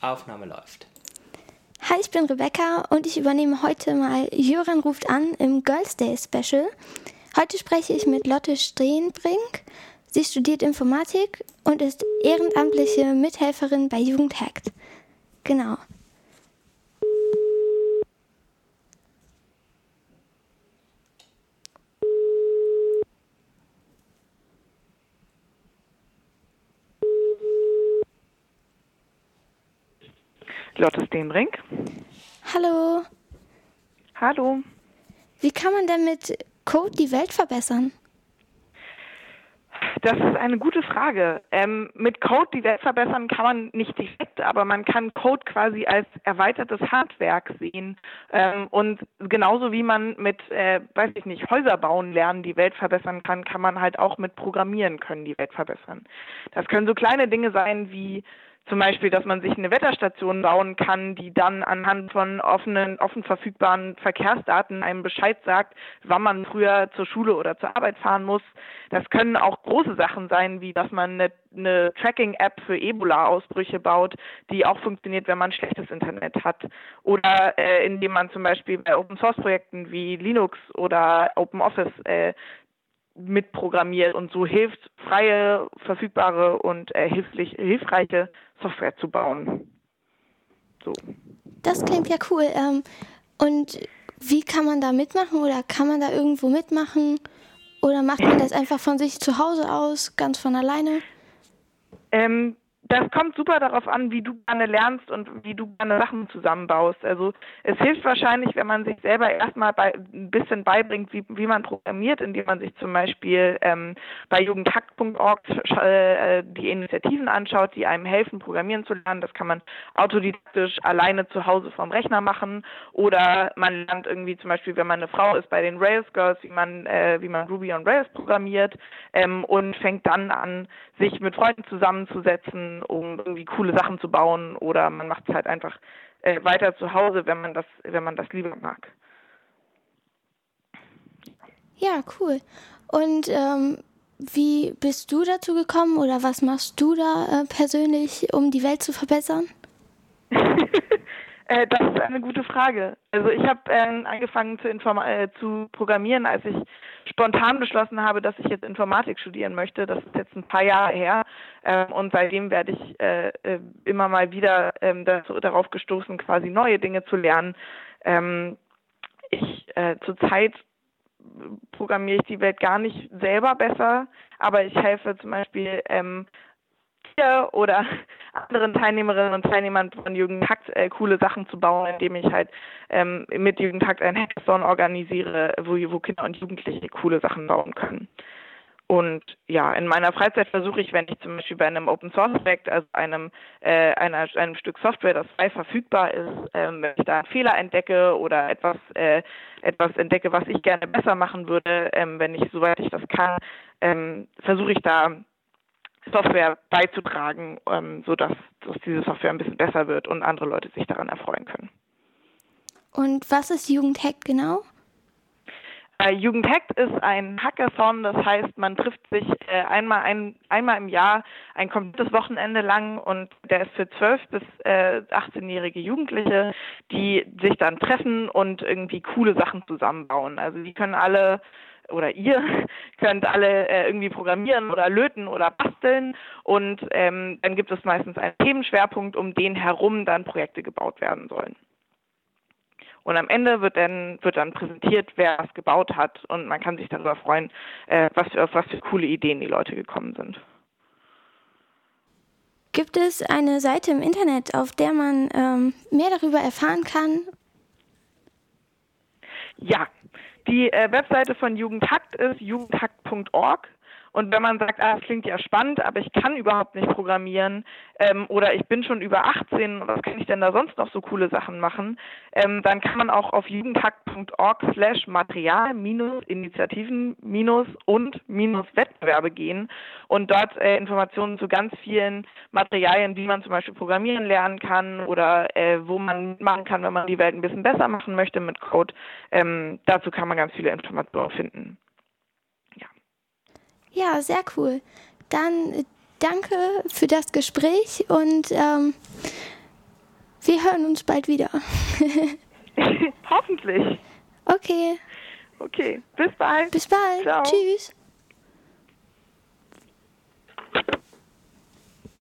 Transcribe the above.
Aufnahme läuft. Hi, ich bin Rebecca und ich übernehme heute mal Jöran ruft an im Girls Day Special. Heute spreche ich mit Lotte Steenbrink. Sie studiert Informatik und ist ehrenamtliche Mithelferin bei Jugendhackt. Genau. Lotte Steenbrink. Hallo. Hallo. Wie kann man denn mit Code die Welt verbessern? Das ist eine gute Frage. Ähm, mit Code die Welt verbessern kann man nicht direkt, aber man kann Code quasi als erweitertes Handwerk sehen. Ähm, und genauso wie man mit, äh, weiß ich nicht, Häuser bauen lernen die Welt verbessern kann, kann man halt auch mit Programmieren können die Welt verbessern. Das können so kleine Dinge sein wie zum Beispiel, dass man sich eine Wetterstation bauen kann, die dann anhand von offenen, offen verfügbaren Verkehrsdaten einem Bescheid sagt, wann man früher zur Schule oder zur Arbeit fahren muss. Das können auch große Sachen sein, wie dass man eine, eine Tracking-App für Ebola-Ausbrüche baut, die auch funktioniert, wenn man schlechtes Internet hat. Oder äh, indem man zum Beispiel bei Open-Source-Projekten wie Linux oder OpenOffice äh, mitprogrammiert und so hilft, freie, verfügbare und äh, hilflich, hilfreiche Software zu bauen. So. Das klingt ja cool. Ähm, und wie kann man da mitmachen oder kann man da irgendwo mitmachen? Oder macht man das einfach von sich zu Hause aus, ganz von alleine? Ähm, das kommt super darauf an, wie du gerne lernst und wie du gerne Sachen zusammenbaust. Also es hilft wahrscheinlich, wenn man sich selber erstmal bei, ein bisschen beibringt, wie, wie man programmiert, indem man sich zum Beispiel ähm, bei jugendhack.org äh, die Initiativen anschaut, die einem helfen, programmieren zu lernen. Das kann man autodidaktisch alleine zu Hause vom Rechner machen oder man lernt irgendwie zum Beispiel, wenn man eine Frau ist, bei den Rails Girls, wie man, äh, wie man Ruby on Rails programmiert ähm, und fängt dann an, sich mit Freunden zusammenzusetzen um irgendwie coole Sachen zu bauen oder man macht es halt einfach äh, weiter zu Hause, wenn man das, wenn man das lieber mag. Ja, cool. Und ähm, wie bist du dazu gekommen oder was machst du da äh, persönlich, um die Welt zu verbessern? Äh, das ist eine gute Frage. Also ich habe äh, angefangen zu, äh, zu programmieren, als ich spontan beschlossen habe, dass ich jetzt Informatik studieren möchte. Das ist jetzt ein paar Jahre her. Ähm, und seitdem werde ich äh, äh, immer mal wieder ähm, das, darauf gestoßen, quasi neue Dinge zu lernen. Ähm, ich äh, zurzeit programmiere ich die Welt gar nicht selber besser, aber ich helfe zum Beispiel ähm, dir oder anderen Teilnehmerinnen und Teilnehmern von Jugendtakt äh, coole Sachen zu bauen, indem ich halt ähm, mit Jugendtakt ein Hackathon organisiere, wo, wo Kinder und Jugendliche coole Sachen bauen können. Und ja, in meiner Freizeit versuche ich, wenn ich zum Beispiel bei einem Open Source Projekt, also einem, äh, einer, einem Stück Software, das frei verfügbar ist, ähm, wenn ich da einen Fehler entdecke oder etwas, äh, etwas entdecke, was ich gerne besser machen würde, ähm, wenn ich, soweit ich das kann, ähm, versuche ich da Software beizutragen, ähm, sodass dass diese Software ein bisschen besser wird und andere Leute sich daran erfreuen können. Und was ist Jugendhack genau? Äh, Jugendhackt ist ein Hackathon, das heißt, man trifft sich äh, einmal, ein, einmal im Jahr ein komplettes Wochenende lang und der ist für 12- bis äh, 18-jährige Jugendliche, die sich dann treffen und irgendwie coole Sachen zusammenbauen. Also die können alle oder ihr könnt alle äh, irgendwie programmieren oder löten oder basteln und ähm, dann gibt es meistens einen Themenschwerpunkt, um den herum dann Projekte gebaut werden sollen. Und am Ende wird dann, wird dann präsentiert, wer was gebaut hat und man kann sich darüber freuen, äh, was für, auf was für coole Ideen die Leute gekommen sind. Gibt es eine Seite im Internet, auf der man ähm, mehr darüber erfahren kann? Ja, die äh, Webseite von Jugendhakt ist jugendhakt.org. Und wenn man sagt, ah, das klingt ja spannend, aber ich kann überhaupt nicht programmieren ähm, oder ich bin schon über 18, was kann ich denn da sonst noch so coole Sachen machen, ähm, dann kann man auch auf jugendhack.org slash Material minus Initiativen minus und minus Wettbewerbe gehen und dort äh, Informationen zu ganz vielen Materialien, wie man zum Beispiel programmieren lernen kann oder äh, wo man machen kann, wenn man die Welt ein bisschen besser machen möchte mit Code. Ähm, dazu kann man ganz viele Informationen finden. Ja, sehr cool. Dann äh, danke für das Gespräch und ähm, wir hören uns bald wieder. Hoffentlich. Okay. Okay, bis bald. Bis bald. Ciao. Tschüss.